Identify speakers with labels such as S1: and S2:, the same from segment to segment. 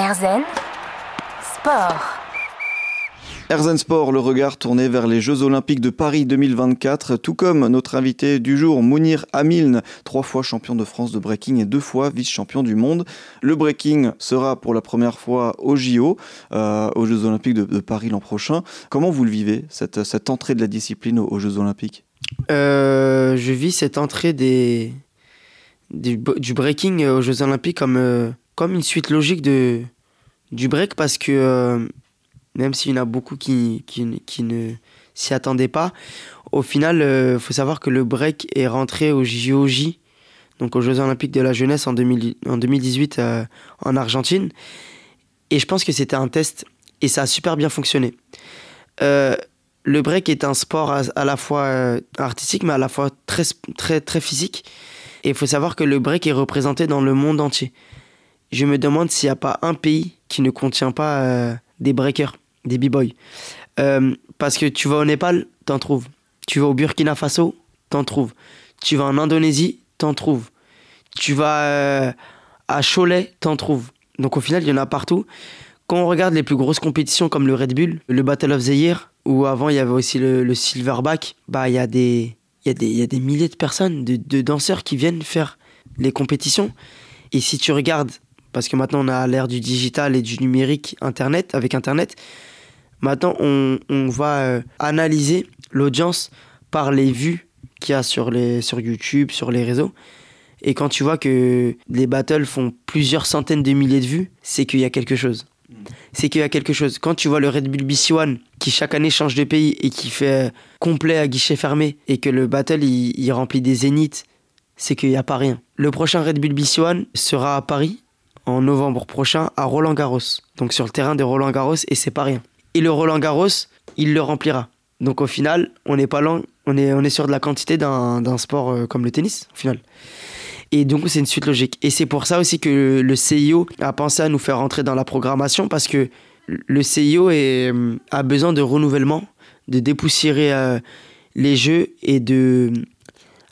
S1: Erzen Sport.
S2: Erzen Sport, le regard tourné vers les Jeux Olympiques de Paris 2024, tout comme notre invité du jour, Mounir Amiln, trois fois champion de France de breaking et deux fois vice-champion du monde. Le breaking sera pour la première fois au JO, euh, aux Jeux Olympiques de, Paris l'an prochain. Comment vous le vivez, cette, cette entrée de la discipline aux, Jeux Olympiques?
S3: Euh, Je vis cette entrée des, du, breaking aux Jeux Olympiques comme, euh, comme une suite logique de, du break parce que même s'il y en a beaucoup qui, qui, qui ne s'y attendaient pas. Au final, il euh, faut savoir que le break est rentré au JOJ, donc aux Jeux Olympiques de la Jeunesse en, 2000, en 2018 euh, en Argentine. Et je pense que c'était un test et ça a super bien fonctionné. Euh, le break est un sport à, la fois artistique mais à la fois très, très, très physique. Et il faut savoir que le break est représenté dans le monde entier. Je me demande s'il n'y a pas un pays qui ne contient pas des breakers des b-boys. Euh, parce que tu vas au Népal, t'en trouves. Tu vas au Burkina Faso, t'en trouves. Tu vas en Indonésie, t'en trouves. Tu vas euh, à Cholet, t'en trouves. Donc au final, il y en a partout. Quand on regarde les plus grosses compétitions comme le Red Bull, le Battle of the Year, ou avant il y avait aussi le, Silverback, bah il y a des il y, a des, y a des milliers de personnes, de danseurs qui viennent faire les compétitions. Et si tu regardes, parce que maintenant on a l'ère du digital et du numérique, Internet, avec Internet, Maintenant, on, va euh, analyser l'audience par les vues qu'il y a sur, les, sur YouTube, sur les réseaux. Et quand tu vois que les battles font plusieurs centaines de milliers de vues, c'est qu'il y a quelque chose. C'est qu'il y a quelque chose. Quand tu vois le Red Bull BC One qui chaque année change de pays et qui fait euh, complet à guichet fermé et que le battle il, remplit des zéniths, c'est qu'il n'y a pas rien. Le prochain Red Bull BC One sera à Paris en novembre prochain à Roland Garros. Donc sur le terrain de Roland Garros et c'est pas rien et le Roland Garros, il le remplira. Donc au final, on n'est pas loin, on est, on est sur de la quantité d'un sport euh, comme le tennis, au final. Et donc c'est une suite logique. Et c'est pour ça aussi que le CIO a pensé à nous faire rentrer dans la programmation parce que le CIO euh, a besoin de renouvellement, de dépoussiérer euh, les jeux et de,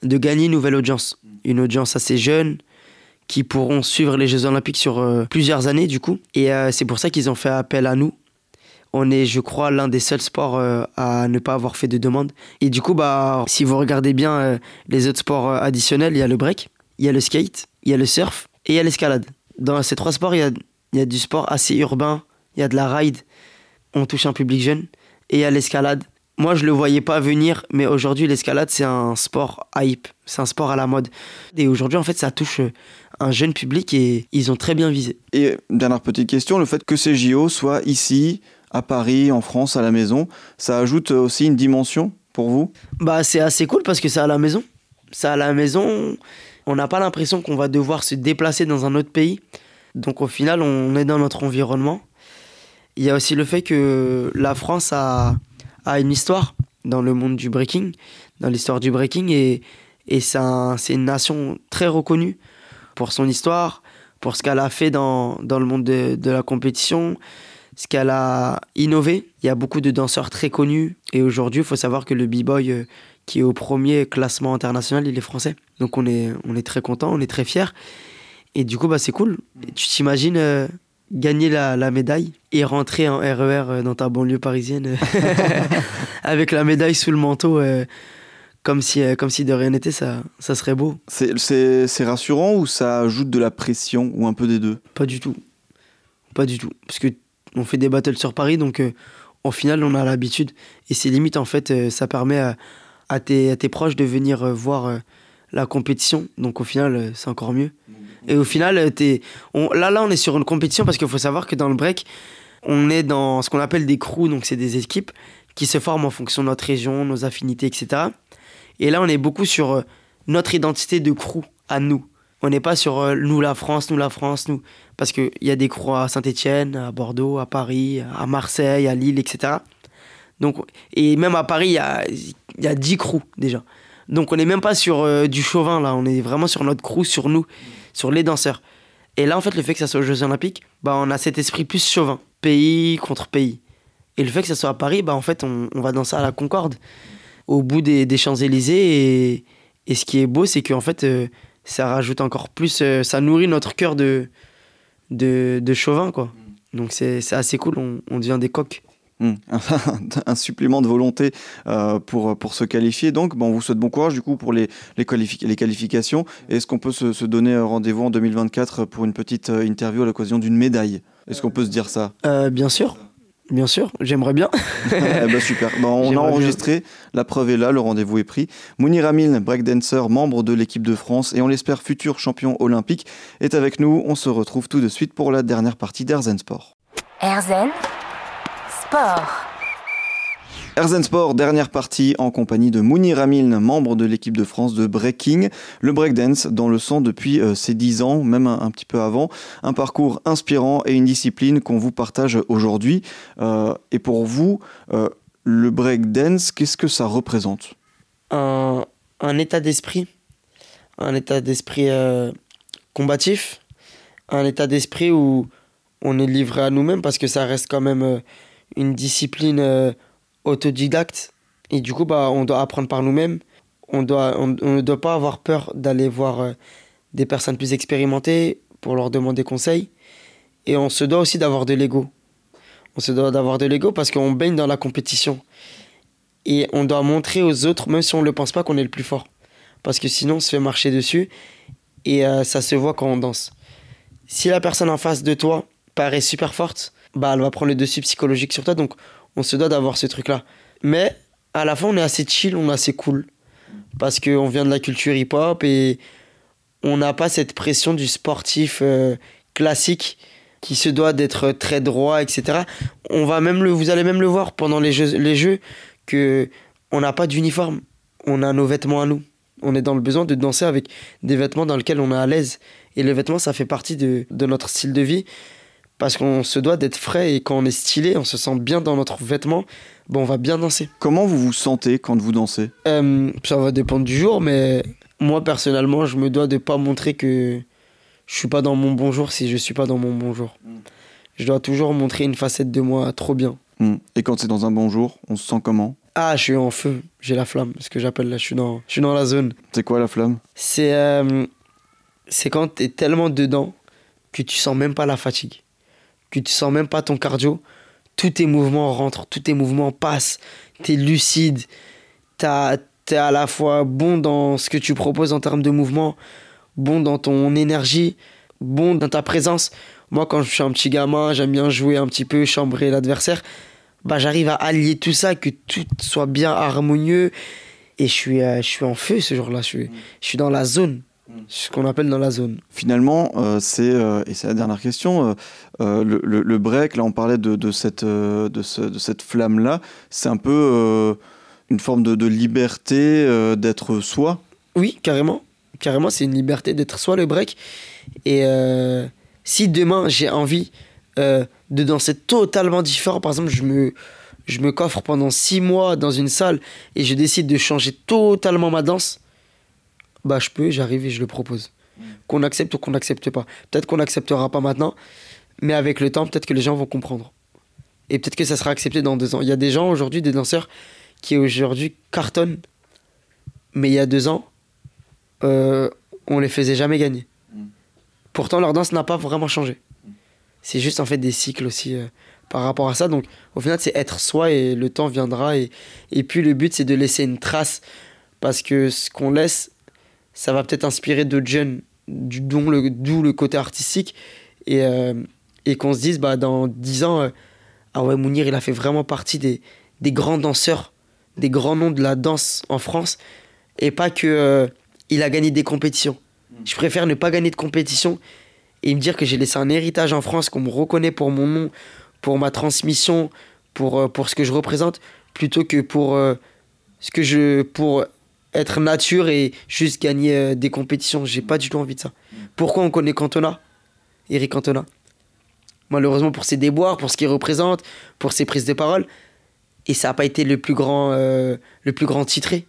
S3: de gagner une nouvelle audience. Une audience assez jeune qui pourront suivre les Jeux Olympiques sur plusieurs années du coup. Et c'est pour ça qu'ils ont fait appel à nous on est, je crois, l'un des seuls sports euh, à ne pas avoir fait de demande. Et du coup, bah, si vous regardez bien euh, les autres sports euh, additionnels, il y a le break, il y a le skate, il y a le surf et il y a l'escalade. Dans ces trois sports, il y a, y a, du sport assez urbain, il y a de la ride, on touche un public jeune, et il y a l'escalade. Moi, je le voyais pas venir, mais aujourd'hui, l'escalade, c'est un sport hype, c'est un sport à la mode. Et aujourd'hui, en fait, ça touche un jeune public et ils ont très bien visé.
S2: Et dernière petite question, le fait que ces JO soient ici, à Paris, en France, à la maison. Ça ajoute aussi une dimension pour vous?
S3: Bah c'est assez cool parce que c'est à la maison. C'est à la maison, on n'a pas l'impression qu'on va devoir se déplacer dans un autre pays. Donc au final, on est dans notre environnement. Il y a aussi le fait que la France a, a une histoire dans le monde du breaking, dans l'histoire du breaking, et, et c'est une nation très reconnue pour son histoire, pour ce qu'elle a fait dans, dans le monde de, de la compétition, ce qu'elle a innové. Il y a beaucoup de danseurs très connus. Et aujourd'hui, il faut savoir que le b-boy euh, qui est au premier classement international, il est français. Donc on est, on est très content, on est très fiers. Et du coup, bah, c'est cool. tu t'imagines euh, gagner la, la, médaille et rentrer en RER e euh, dans ta banlieue parisienne avec la médaille sous le manteau. comme si, comme si de rien n'était, ça, ça serait beau.
S2: C'est rassurant ou ça ajoute de la pression ou un peu des deux?
S3: Pas du tout. Pas du tout. Parce que on fait des battles sur Paris, donc euh, au final, on a l'habitude. Et c'est limite, en fait, euh, ça permet à, tes, proches de venir euh, voir la compétition. Donc au final, c'est encore mieux. Et au final, es, là, là, on est sur une compétition parce qu'il faut savoir que dans le break, on est dans ce qu'on appelle des crews, donc c'est des équipes qui se forment en fonction de notre région, nos affinités, etc. Et là, on est beaucoup sur notre identité de crew à nous. On n'est pas sur euh, nous la France, nous la France, nous. Parce qu'il y a des croix à Saint-Etienne, à Bordeaux, à Paris, à Marseille, à Lille, etc. Donc, et même à Paris, il y a, y a 10 crews déjà. Donc on n'est même pas sur euh, du chauvin là, on est vraiment sur notre crew, sur nous, sur les danseurs. Et là, en fait, le fait que ça soit aux Jeux Olympiques, bah, on a cet esprit plus chauvin, pays contre pays. Et le fait que ça soit à Paris, bah, en fait, on, va danser à la Concorde, au bout des, Champs-Élysées. Et, et, ce qui est beau, c'est qu'en fait, euh, ça rajoute encore plus, euh, ça nourrit notre cœur de, de, de chauvin, quoi. Donc c'est c'est assez cool, on, on devient des coqs.
S2: Hmm. un supplément de volonté euh, pour, pour se qualifier. Donc, bon, on vous souhaite bon courage du coup pour les, les, qualifi- les qualifications. Est-ce qu'on peut se, se donner euh, rendez-vous en 2024 pour une petite euh, interview à l'occasion d'une médaille? Est-ce qu'on peut se dire ça?
S3: Euh, bien sûr, bien sûr, j'aimerais bien.
S2: Eh ben, Super. Bon, on a enregistré, la preuve est là, le rendez-vous est pris. Mounir Amil, breakdancer, membre de l'équipe de France et on l'espère futur champion olympique, est avec nous. On se retrouve tout de suite pour la dernière partie d'Airzen Sport.
S1: Erzen Sport.
S2: Erzen Sport, dernière partie en compagnie de Mounir Amilne, membre de l'équipe de France de breaking. Le breakdance dans le sang depuis euh, ses 10 ans, même un, un petit peu avant. Un parcours inspirant et une discipline qu'on vous partage aujourd'hui. Euh, et pour vous, euh, le breakdance, qu'est-ce que ça représente?
S3: Un, un état d'esprit, un état d'esprit euh, combatif, un état d'esprit où on est livré à nous-mêmes parce que ça reste quand même euh, une discipline euh, autodidacte et du coup bah on doit apprendre par nous-mêmes. On on ne doit pas avoir peur d'aller voir euh, des personnes plus expérimentées pour leur demander conseil et on se doit aussi d'avoir de l'ego. On se doit d'avoir de l'ego parce qu'on baigne dans la compétition et on doit montrer aux autres, même si on ne le pense pas, qu'on est le plus fort. Parce que sinon, on se fait marcher dessus et euh, ça se voit quand on danse. Si la personne en face de toi paraît super forte, bah elle va prendre le dessus psychologique sur toi, donc on se doit d'avoir ce truc-là. Mais à la fin, on est assez chill, on est assez cool. Parce qu'on vient de la culture hip-hop et on n'a pas cette pression du sportif euh, classique qui se doit d'être très droit, etc. On va même le, vous allez même le voir pendant les jeux, les jeux que on n'a pas d'uniforme, on a nos vêtements à nous. On est dans le besoin de danser avec des vêtements dans lesquels on est à l'aise. Et les vêtements, ça fait partie de, de notre style de vie. Parce qu'on se doit d'être frais et quand on est stylé, on se sent bien dans notre vêtement, bon, on va bien danser.
S2: Comment vous vous sentez quand vous dansez?
S3: Euh, ça va dépendre du jour, mais moi personnellement, je me dois de pas montrer que je suis pas dans mon bon jour si je suis pas dans mon bon jour. Je dois toujours montrer une facette de moi trop bien.
S2: Hmm. Et quand c'est dans un bon jour, on se sent comment?
S3: Ah, je suis en feu, j'ai la flamme, ce que j'appelle là, je suis dans, je suis dans la zone.
S2: C'est quoi la flamme?
S3: C'est euh, c'est quand t'es tellement dedans que tu sens même pas la fatigue, que tu sens même pas ton cardio. Tous tes mouvements rentrent, tous tes mouvements passent, t'es lucide, t'as- t'es à la fois bon dans ce que tu proposes en termes de mouvement, bon dans ton énergie, bon dans ta présence. Moi, quand je suis un petit gamin, j'aime bien jouer un petit peu, chambrer l'adversaire. Bah, j'arrive à allier tout ça, que tout soit bien harmonieux. Et je suis, euh, je suis en feu ce jour-là. Je je suis dans la zone. Ce qu'on appelle dans la zone.
S2: Finalement, euh, c'est, euh, et c'est la dernière question, euh, le, le- le break, là on parlait de, de cette, de, ce- de cette flamme-là, c'est un peu une forme de, de liberté d'être soi.
S3: Oui, carrément. Carrément, c'est une liberté d'être soi le break. Et si demain j'ai envie de danser totalement différent, par exemple, je me, je me coffre pendant six mois dans une salle et je décide de changer totalement ma danse, bah je peux, j'arrive et je le propose. Qu'on accepte ou qu'on n'accepte pas. Peut-être qu'on n'acceptera pas maintenant, mais avec le temps, peut-être que les gens vont comprendre. Et peut-être que ça sera accepté dans deux ans. Il y a des gens aujourd'hui, des danseurs, qui aujourd'hui cartonnent, mais il y a deux ans, euh, on les faisait jamais gagner. Pourtant, leur danse n'a pas vraiment changé. C'est juste en fait des cycles aussi euh, par rapport à ça. Donc, au final, c'est être soi et le temps viendra. Et, et puis, le but, c'est de laisser une trace parce que ce qu'on laisse, ça va peut-être inspirer d'autres jeunes, dont le, d'où le côté artistique. Et, euh, et qu'on se dise, bah, dans 10 ans, euh, ah ouais, Mounir, il a fait vraiment partie des, des grands danseurs, des grands noms de la danse en France. Et pas que euh, il a gagné des compétitions. Je préfère ne pas gagner de compétition et me dire que j'ai laissé un héritage en France, qu'on me reconnaît pour mon nom, pour ma transmission, pour, pour ce que je représente, plutôt que pour, ce que je, pour être nature et juste gagner euh, des compétitions. J'ai pas du tout envie de ça. Pourquoi on connaît Cantona? Eric Cantona Malheureusement pour ses déboires, pour ce qu'il représente, pour ses prises de parole. Et ça n'a pas été le plus grand, euh, le plus grand titré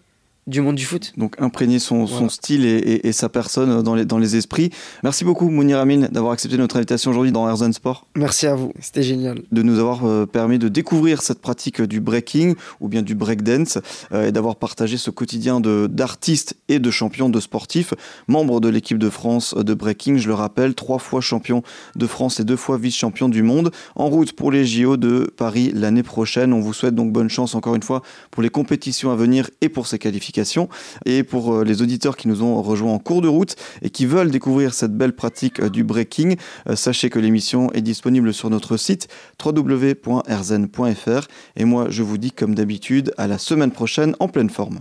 S3: du monde du foot.
S2: Donc imprégner son, son style et, et, sa personne dans les, dans les esprits. Merci beaucoup Mounir Amin d'avoir accepté notre invitation aujourd'hui dans Airzone Sport.
S3: Merci à vous, c'était génial.
S2: De nous avoir euh, permis de découvrir cette pratique du breaking ou bien du breakdance euh, et d'avoir partagé ce quotidien d'artistes et de champions de sportifs, membres de l'équipe de France de breaking, je le rappelle, trois fois champion de France et deux fois vice-champion du monde, en route pour les JO de Paris l'année prochaine. On vous souhaite donc bonne chance encore une fois pour les compétitions à venir et pour ces qualifications. Et pour euh, les auditeurs qui nous ont rejoints en cours de route et qui veulent découvrir cette belle pratique euh, du breaking, euh, sachez que l'émission est disponible sur notre site www.rzen.fr. Et moi, je vous dis comme d'habitude à la semaine prochaine en pleine forme.